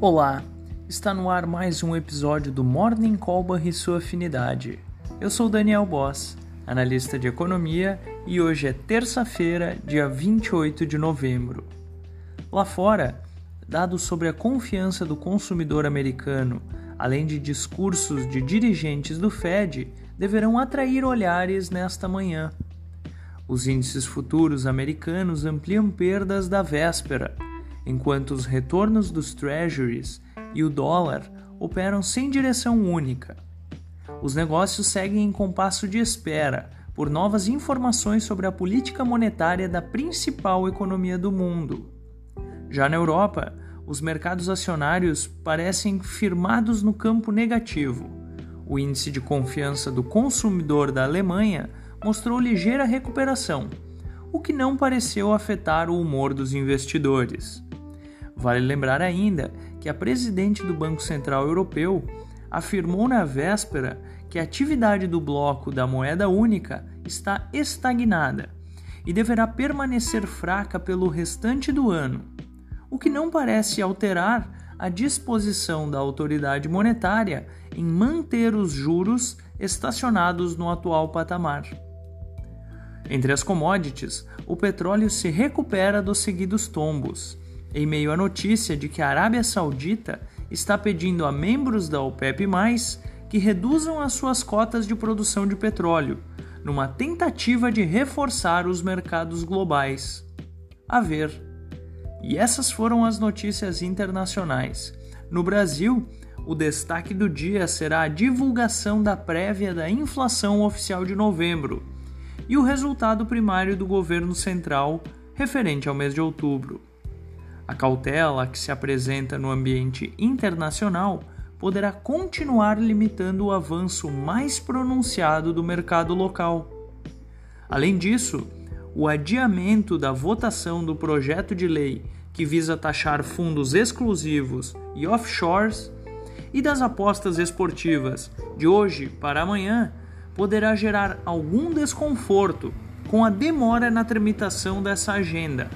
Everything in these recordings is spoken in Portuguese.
Olá, está no ar mais um episódio do Morning Colbar e sua afinidade. Eu sou Daniel Boss, analista de economia, e hoje é terça-feira, dia 28 de novembro. Lá fora, dados sobre a confiança do consumidor americano, além de discursos de dirigentes do Fed, deverão atrair olhares nesta manhã. Os índices futuros americanos ampliam perdas da véspera enquanto os retornos dos treasuries e o dólar operam sem direção única. Os negócios seguem em compasso de espera por novas informações sobre a política monetária da principal economia do mundo. Já na Europa, os mercados acionários parecem firmados no campo negativo. O índice de confiança do consumidor da Alemanha mostrou ligeira recuperação, o que não pareceu afetar o humor dos investidores. Vale lembrar ainda que a presidente do Banco Central Europeu afirmou na véspera que a atividade do bloco da moeda única está estagnada e deverá permanecer fraca pelo restante do ano, o que não parece alterar a disposição da autoridade monetária em manter os juros estacionados no atual patamar. Entre as commodities, o petróleo se recupera dos seguidos tombos em meio à notícia de que a Arábia Saudita está pedindo a membros da OPEP, que reduzam as suas cotas de produção de petróleo, numa tentativa de reforçar os mercados globais. A ver. E essas foram as notícias internacionais. No Brasil, o destaque do dia será a divulgação da prévia da inflação oficial de novembro e o resultado primário do governo central referente ao mês de outubro. A cautela que se apresenta no ambiente internacional poderá continuar limitando o avanço mais pronunciado do mercado local. Além disso, o adiamento da votação do projeto de lei que visa taxar fundos exclusivos e offshores e das apostas esportivas de hoje para amanhã poderá gerar algum desconforto com a demora na tramitação dessa agenda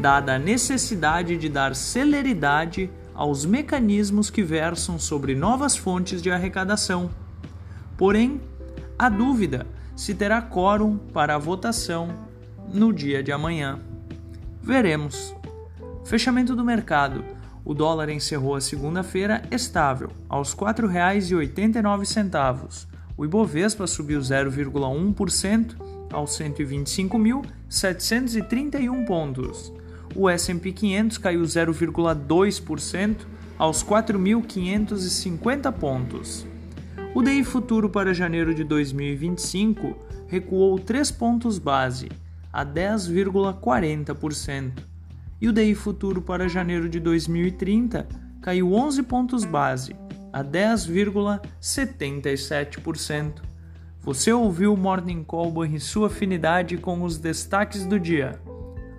dada a necessidade de dar celeridade aos mecanismos que versam sobre novas fontes de arrecadação. Porém, há dúvida se terá quórum para a votação no dia de amanhã. Veremos. Fechamento do mercado. O dólar encerrou a segunda-feira estável, aos R$ 4,89. O Ibovespa subiu 0,1% aos 125.731 pontos o S&P 500 caiu 0,2% aos 4.550 pontos. O DI futuro para janeiro de 2025 recuou 3 pontos base, a 10,40%. E o DI futuro para janeiro de 2030 caiu 11 pontos base, a 10,77%. Você ouviu o Morning Call e sua afinidade com os destaques do dia.